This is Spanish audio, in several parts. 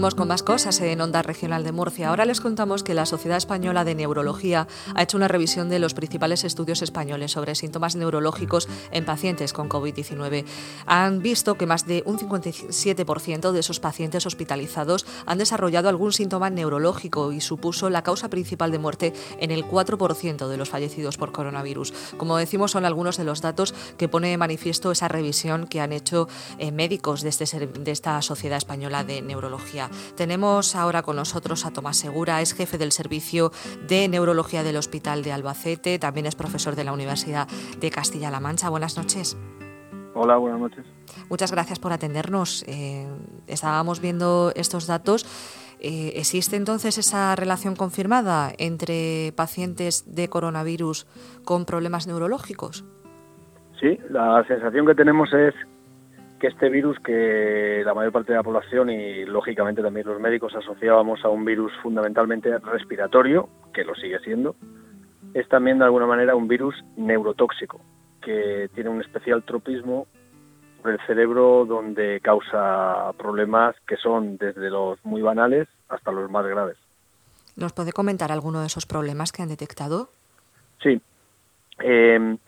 Con más cosas en Onda Regional de Murcia. Ahora les contamos que la Sociedad Española de Neurología ha hecho una revisión de los principales estudios españoles sobre síntomas neurológicos en pacientes con COVID-19. Han visto que más de un 57% de esos pacientes hospitalizados han desarrollado algún síntoma neurológico y supuso la causa principal de muerte en el 4% de los fallecidos por coronavirus. Como decimos, son algunos de los datos que pone de manifiesto esa revisión que han hecho eh, médicos de, este, de esta Sociedad Española de Neurología. Tenemos ahora con nosotros a Tomás Segura, es jefe del Servicio de Neurología del Hospital de Albacete, también es profesor de la Universidad de Castilla-La Mancha. Buenas noches. Hola, buenas noches. Muchas gracias por atendernos. Eh, estábamos viendo estos datos. Eh, ¿Existe entonces esa relación confirmada entre pacientes de coronavirus con problemas neurológicos? Sí, la sensación que tenemos es que este virus que la mayor parte de la población y lógicamente también los médicos asociábamos a un virus fundamentalmente respiratorio, que lo sigue siendo, es también de alguna manera un virus neurotóxico, que tiene un especial tropismo por el cerebro donde causa problemas que son desde los muy banales hasta los más graves. ¿Nos puede comentar alguno de esos problemas que han detectado? Sí. Eh,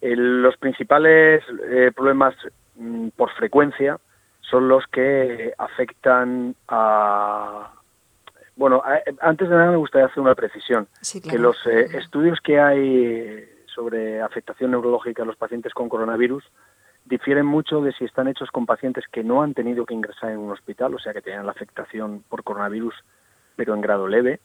los principales eh, problemas por frecuencia son los que afectan a... Bueno, antes de nada me gustaría hacer una precisión, que los eh, estudios que hay sobre afectación neurológica a los pacientes con coronavirus difieren mucho de si están hechos con pacientes que no han tenido que ingresar en un hospital, o sea que tenían la afectación por coronavirus pero en grado leve,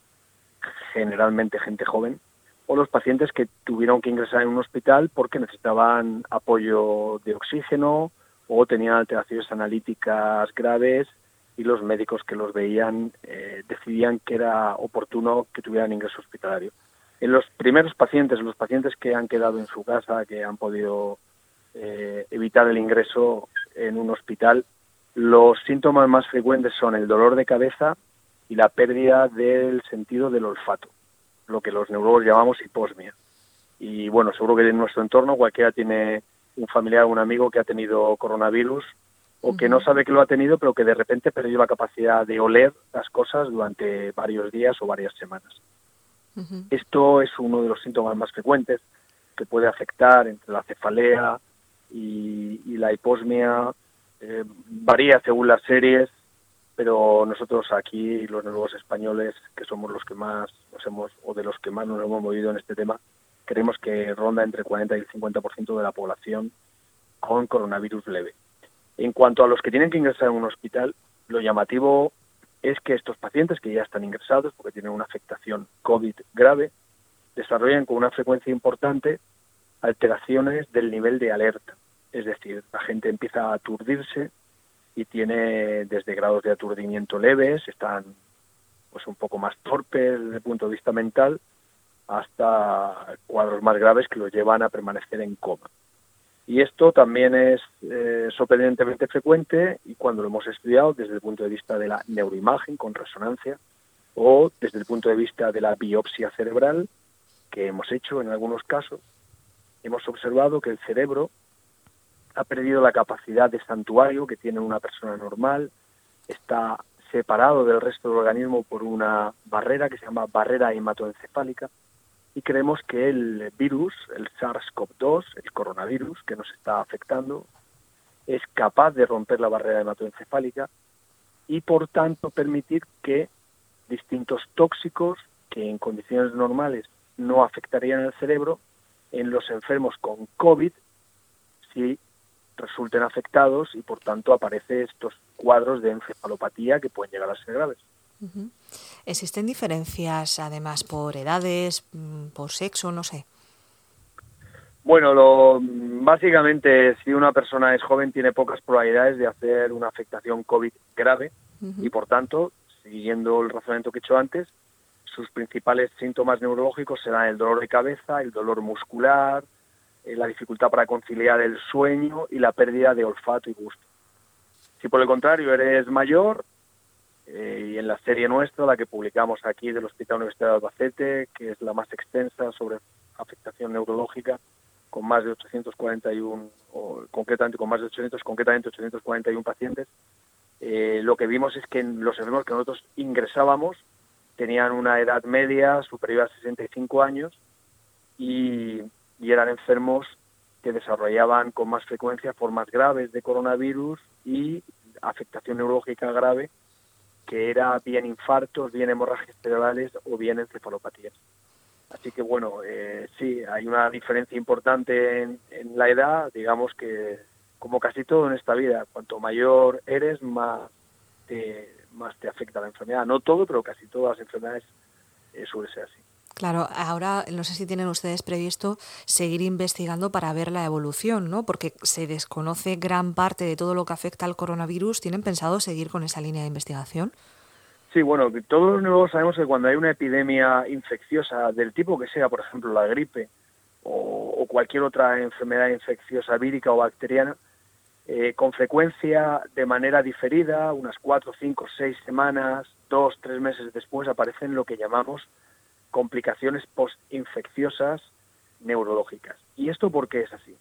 generalmente gente joven, o los pacientes que tuvieron que ingresar en un hospital porque necesitaban apoyo de oxígeno o tenían alteraciones analíticas graves y los médicos que los veían eh, decidían que era oportuno que tuvieran ingreso hospitalario. En los primeros pacientes, los pacientes que han quedado en su casa, que han podido eh, evitar el ingreso en un hospital, los síntomas más frecuentes son el dolor de cabeza y la pérdida del sentido del olfato, lo que los neurólogos llamamos hiposmia. Y bueno, seguro que en nuestro entorno cualquiera tiene un familiar o un amigo que ha tenido coronavirus o que no sabe que lo ha tenido, pero que de repente perdió la capacidad de oler las cosas durante varios días o varias semanas. Esto es uno de los síntomas más frecuentes que puede afectar entre la cefalea y, la hiposmia. Eh, varía según las series, pero nosotros aquí, los nuevos españoles, que somos los que más nos hemos, o de los que más nos hemos movido en este tema, creemos que ronda entre 40 y el 50% de la población con coronavirus leve. En cuanto a los que tienen que ingresar en un hospital, lo llamativo es que estos pacientes que ya están ingresados porque tienen una afectación COVID grave, desarrollan con una frecuencia importante alteraciones del nivel de alerta. Es decir, la gente empieza a aturdirse y tiene desde grados de aturdimiento leves, están pues un poco más torpes desde el punto de vista mental, hasta cuadros más graves que los llevan a permanecer en coma. Y esto también es eh, sorprendentemente frecuente y cuando lo hemos estudiado desde el punto de vista de la neuroimagen con resonancia o desde el punto de vista de la biopsia cerebral que hemos hecho en algunos casos, hemos observado que el cerebro ha perdido la capacidad de santuario que tiene una persona normal, está separado del resto del organismo por una barrera que se llama barrera hematoencefálica y creemos que el virus, el SARS-CoV-2, el coronavirus que nos está afectando, es capaz de romper la barrera hematoencefálica y por tanto permitir que distintos tóxicos que en condiciones normales no afectarían al cerebro, en los enfermos con COVID sí resulten afectados y por tanto aparecen estos cuadros de encefalopatía que pueden llegar a ser graves. ¿Existen diferencias además por edades, mm, por sexo, no sé? Bueno, lo, básicamente si una persona es joven tiene pocas probabilidades de hacer una afectación COVID grave y por tanto, siguiendo el razonamiento que he hecho antes, sus principales síntomas neurológicos serán el dolor de cabeza, el dolor muscular, eh, la dificultad para conciliar el sueño y la pérdida de olfato y gusto. Si por el contrario eres mayor, eh, y en la serie nuestra, la que publicamos aquí del Hospital Universitario de Albacete, que es la más extensa sobre afectación neurológica, con más de 841, o concretamente con más de 800, concretamente 841 pacientes, eh, lo que vimos es que los enfermos que nosotros ingresábamos tenían una edad media superior a 65 años y, y eran enfermos que desarrollaban con más frecuencia formas graves de coronavirus y afectación neurológica grave, que era bien infartos, bien hemorragias cerebrales o bien encefalopatías. Así que bueno, eh, sí, hay una diferencia importante en, la edad, digamos que como casi todo en esta vida, cuanto mayor eres, más te, más te afecta la enfermedad. No todo, pero casi todas las enfermedades eh, suele ser así. Claro, ahora no sé si tienen ustedes previsto seguir investigando para ver la evolución, ¿no? Porque se desconoce gran parte de todo lo que afecta al coronavirus. ¿Tienen pensado seguir con esa línea de investigación? Sí, bueno, todos sabemos que cuando hay una epidemia infecciosa del tipo que sea, por ejemplo, la gripe o, cualquier otra enfermedad infecciosa vírica o bacteriana, eh, con frecuencia, de manera diferida, unas cuatro, cinco, seis semanas, dos, tres meses después, aparecen lo que llamamos complicaciones postinfecciosas neurológicas. ¿Y esto por qué es así?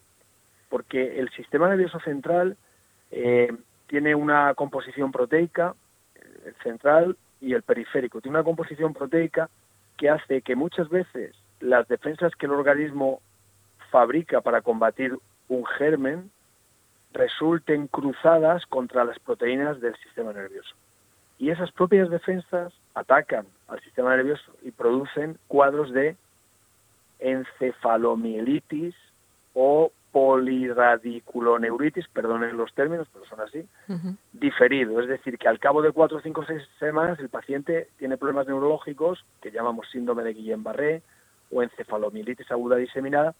Porque el sistema nervioso central eh, tiene una composición proteica, el central y el periférico. Tiene una composición proteica que hace que muchas veces las defensas que el organismo fabrica para combatir un germen resulten cruzadas contra las proteínas del sistema nervioso. Y esas propias defensas atacan al sistema nervioso y producen cuadros de encefalomielitis o poliradiculoneuritis, perdonen los términos, pero son así, diferido. Es decir, que al cabo de cuatro, cinco, seis semanas el paciente tiene problemas neurológicos que llamamos síndrome de Guillain-Barré o encefalomielitis aguda diseminada,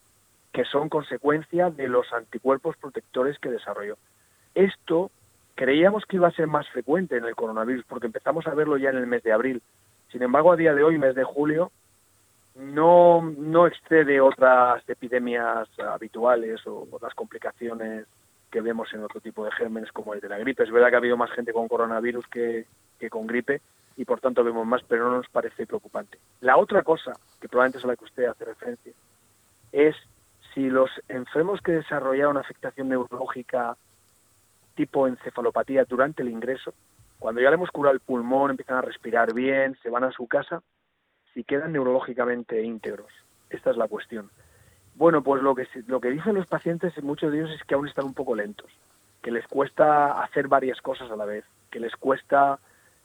que son consecuencia de los anticuerpos protectores que desarrolló. Esto creíamos que iba a ser más frecuente en el coronavirus porque empezamos a verlo ya en el mes de abril. Sin embargo, a día de hoy, mes de julio, no, no excede otras epidemias habituales o otras complicaciones que vemos en otro tipo de gérmenes como el de la gripe. Es verdad que ha habido más gente con coronavirus que, que con gripe y por tanto vemos más, pero no nos parece preocupante. La otra cosa, que probablemente es a la que usted hace referencia, es si los enfermos que desarrollaron afectación neurológica tipo encefalopatía durante el ingreso, cuando ya le hemos curado el pulmón, empiezan a respirar bien, se van a su casa, si quedan neurológicamente íntegros. Esta es la cuestión. Bueno, pues lo que, lo que dicen los pacientes, muchos de ellos, es que aún están un poco lentos, que les cuesta hacer varias cosas a la vez, que les cuesta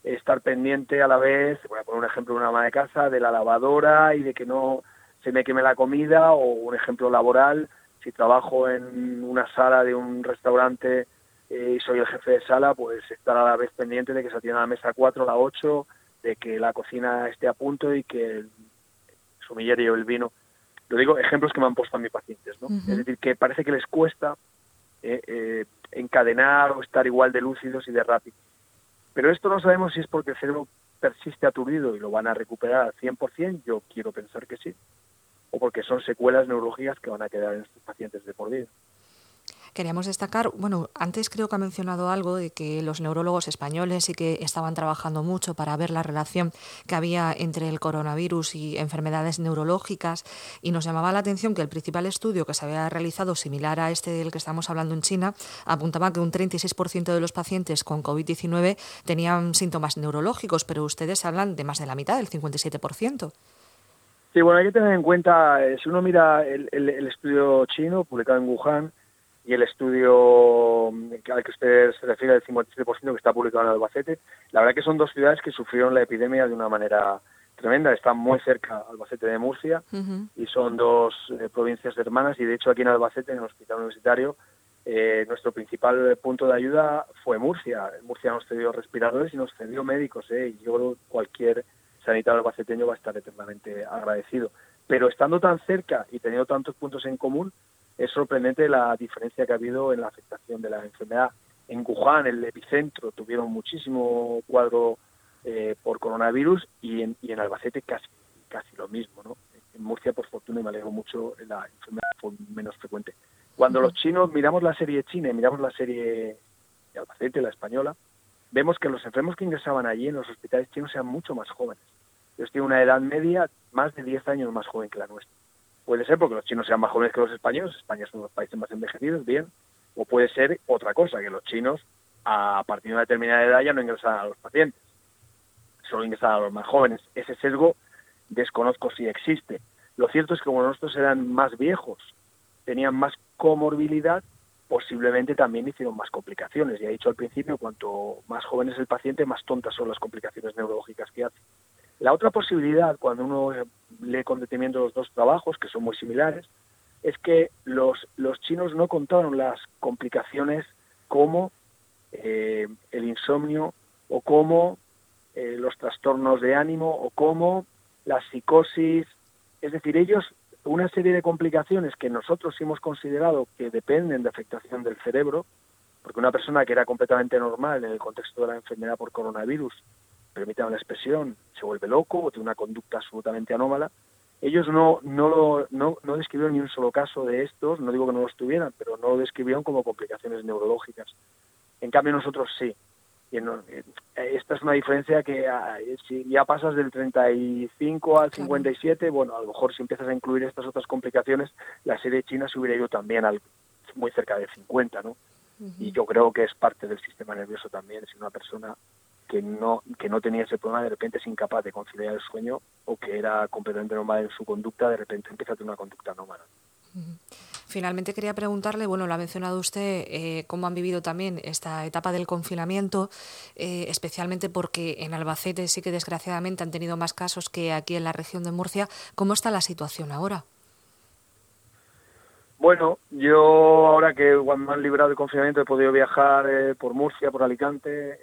estar pendiente a la vez, voy a poner un ejemplo de una ama de casa, de la lavadora y de que no se me queme la comida, o un ejemplo laboral, si trabajo en una sala de un restaurante y soy el jefe de sala, pues estar a la vez pendiente de que se atienda la mesa 4, la 8, de que la cocina esté a punto y que el sumillerio, el vino. Lo digo, ejemplos que me han puesto a mis pacientes, ¿no? Es decir, que parece que les cuesta eh, eh, encadenar o estar igual de lúcidos y de rápidos. Pero esto no sabemos si es porque el cerebro persiste aturdido y lo van a recuperar al 100%, yo quiero pensar que sí, o porque son secuelas neurológicas que van a quedar en estos pacientes de por vida. Queríamos destacar, bueno, antes creo que ha mencionado algo de que los neurólogos españoles sí que estaban trabajando mucho para ver la relación que había entre el coronavirus y enfermedades neurológicas y nos llamaba la atención que el principal estudio que se había realizado similar a este del que estamos hablando en China apuntaba que un 36% de los pacientes con COVID-19 tenían síntomas neurológicos, pero ustedes hablan de más de la mitad, del 57%. Sí, bueno, hay que tener en cuenta, eh, si uno mira el, el estudio chino publicado en Wuhan, y el estudio al que usted se refiere, el 57% que está publicado en Albacete, la verdad que son dos ciudades que sufrieron la epidemia de una manera tremenda. Están muy cerca Albacete de Murcia y son dos eh, provincias hermanas y de hecho aquí en Albacete, en el hospital universitario, eh, nuestro principal punto de ayuda fue Murcia. Murcia nos cedió respiradores y nos cedió médicos. Eh, y yo creo que cualquier sanitario albaceteño va a estar eternamente agradecido. Pero estando tan cerca y teniendo tantos puntos en común, es sorprendente la diferencia que ha habido en la afectación de la enfermedad. En Wuhan, el epicentro, tuvieron muchísimo cuadro eh, por coronavirus y en, y en Albacete casi, casi lo mismo. ¿no? En Murcia, por fortuna, y me alegro mucho, la enfermedad fue menos frecuente. Cuando los chinos miramos la serie china y miramos la serie de Albacete, la española, vemos que los enfermos que ingresaban allí en los hospitales chinos eran mucho más jóvenes. Ellos tienen una edad media más de 10 años más joven que la nuestra. Puede ser porque los chinos sean más jóvenes que los españoles, España es uno de los países más envejecidos, bien, o puede ser otra cosa, que los chinos a partir de una determinada edad ya no ingresan a los pacientes, solo ingresan a los más jóvenes. Ese sesgo desconozco si existe. Lo cierto es que como nosotros eran más viejos, tenían más comorbilidad, posiblemente también hicieron más complicaciones. Ya he dicho al principio, cuanto más joven es el paciente, más tontas son las complicaciones neurológicas que hace. La otra posibilidad, cuando uno lee con detenimiento los dos trabajos, que son muy similares, es que los, los chinos no contaron las complicaciones como eh, el insomnio o como eh, los trastornos de ánimo o como la psicosis. Es decir, ellos una serie de complicaciones que nosotros hemos considerado que dependen de afectación del cerebro, porque una persona que era completamente normal en el contexto de la enfermedad por coronavirus, permítame la expresión, se vuelve loco o tiene una conducta absolutamente anómala, ellos no, no, lo, no, no describieron ni un solo caso de estos, no digo que no los tuvieran, pero no lo describieron como complicaciones neurológicas. En cambio nosotros sí. Y eh, esta es una diferencia que ah, si ya pasas del 35 al 57, bueno, a lo mejor si empiezas a incluir estas otras complicaciones, la serie china se hubiera ido también al muy cerca de 50, ¿no? Y yo creo que es parte del sistema nervioso también, si una persona que no que no tenía ese problema de repente es incapaz de conciliar el sueño o que era completamente normal en su conducta, de repente empieza a tener una conducta anómala. Finalmente quería preguntarle, bueno, lo ha mencionado usted, eh, cómo han vivido también esta etapa del confinamiento, eh, especialmente porque en Albacete sí que desgraciadamente han tenido más casos que aquí en la región de Murcia. ¿Cómo está la situación ahora? Bueno, yo ahora que me han librado del confinamiento he podido viajar eh, por Murcia, por Alicante,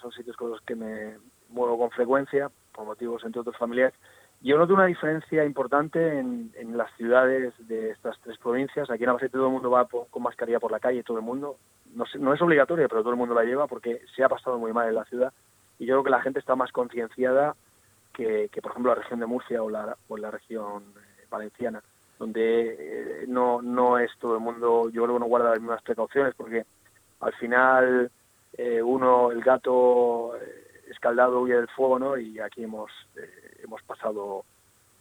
son sitios con los que me muevo con frecuencia, por motivos entre otros familiares, yo noto una diferencia importante en, las ciudades de estas tres provincias. Aquí en Albacete todo el mundo va con mascarilla por la calle, todo el mundo. No, no es obligatoria, pero todo el mundo la lleva porque se ha pasado muy mal en la ciudad. Y yo creo que la gente está más concienciada que, por ejemplo, la región de Murcia o la, o la región eh, valenciana, donde eh, no, no es todo el mundo, yo creo que no guarda las mismas precauciones porque al final eh, uno, el gato escaldado huye del fuego, ¿no? Y aquí hemos hemos pasado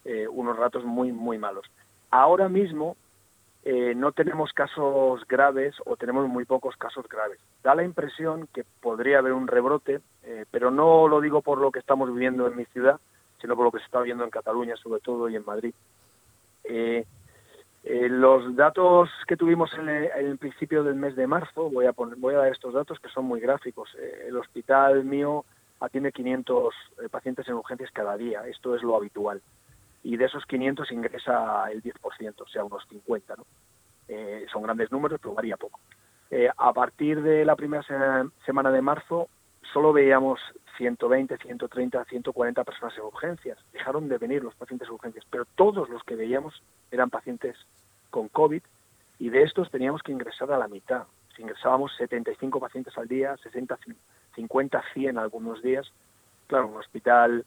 eh, unos ratos muy, muy malos. Ahora mismo eh, no tenemos casos graves o tenemos muy pocos casos graves. Da la impresión que podría haber un rebrote, eh, pero no lo digo por lo que estamos viviendo en mi ciudad, sino por lo que se está viendo en Cataluña sobre todo y en Madrid. Los datos que tuvimos en el, principio del mes de marzo, voy a, poner, voy a dar estos datos que son muy gráficos. el hospital mío atiende 500 eh, pacientes en urgencias cada día. Esto es lo habitual. Y de esos 500 ingresa el 10%, o sea, unos 50. ¿no? Eh, son grandes números, pero varía poco. Eh, a partir de la primera semana de marzo, solo veíamos 120, 130, 140 personas en urgencias. Dejaron de venir los pacientes en urgencias, pero todos los que veíamos eran pacientes con COVID y de estos teníamos que ingresar a la mitad. Si ingresábamos 75 pacientes al día, 60, 50, 100 algunos días. Claro, un hospital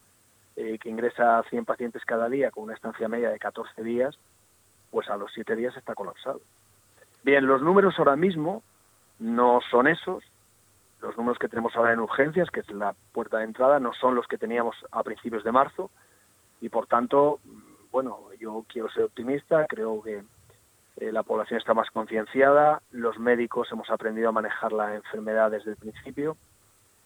eh, que ingresa 100 pacientes cada día con una estancia media de 14 días, pues a los 7 días está colapsado. Bien, los números ahora mismo no son esos. Los números que tenemos ahora en urgencias, que es la puerta de entrada, no son los que teníamos a principios de marzo. Y por tanto, bueno, yo quiero ser optimista, creo que eh, la población está más concienciada, los médicos hemos aprendido a manejar la enfermedad desde el principio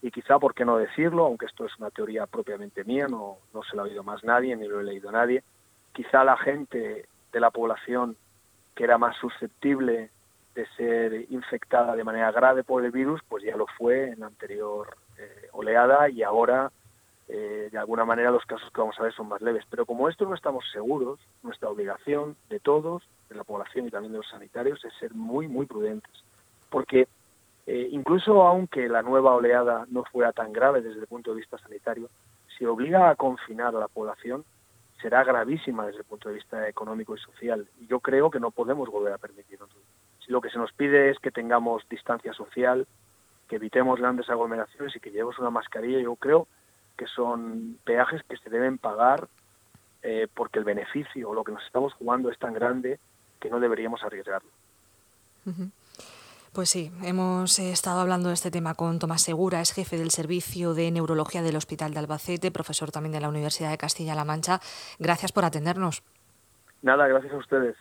y quizá, ¿por qué no decirlo? Aunque esto es una teoría propiamente mía, no, no se lo ha oído más nadie, ni lo he leído nadie, quizá la gente de la población que era más susceptible de ser infectada de manera grave por el virus, pues ya lo fue en la anterior eh, oleada y ahora eh, de alguna manera los casos que vamos a ver son más leves. Pero como esto no estamos seguros, nuestra obligación de todos, de la población y también de los sanitarios, es ser muy, muy prudentes. Porque eh, incluso aunque la nueva oleada no fuera tan grave desde el punto de vista sanitario, si obliga a confinar a la población, será gravísima desde el punto de vista económico y social. Y yo creo que no podemos volver a permitirlo. Si lo que se nos pide es que tengamos distancia social, que evitemos grandes aglomeraciones y que llevemos una mascarilla, yo creo que son peajes que se deben pagar eh, porque el beneficio o lo que nos estamos jugando es tan grande que no deberíamos arriesgarlo. Pues sí, hemos estado hablando de este tema con Tomás Segura, es jefe del Servicio de Neurología del Hospital de Albacete, profesor también de la Universidad de Castilla-La Mancha. Gracias por atendernos. Nada, gracias a ustedes.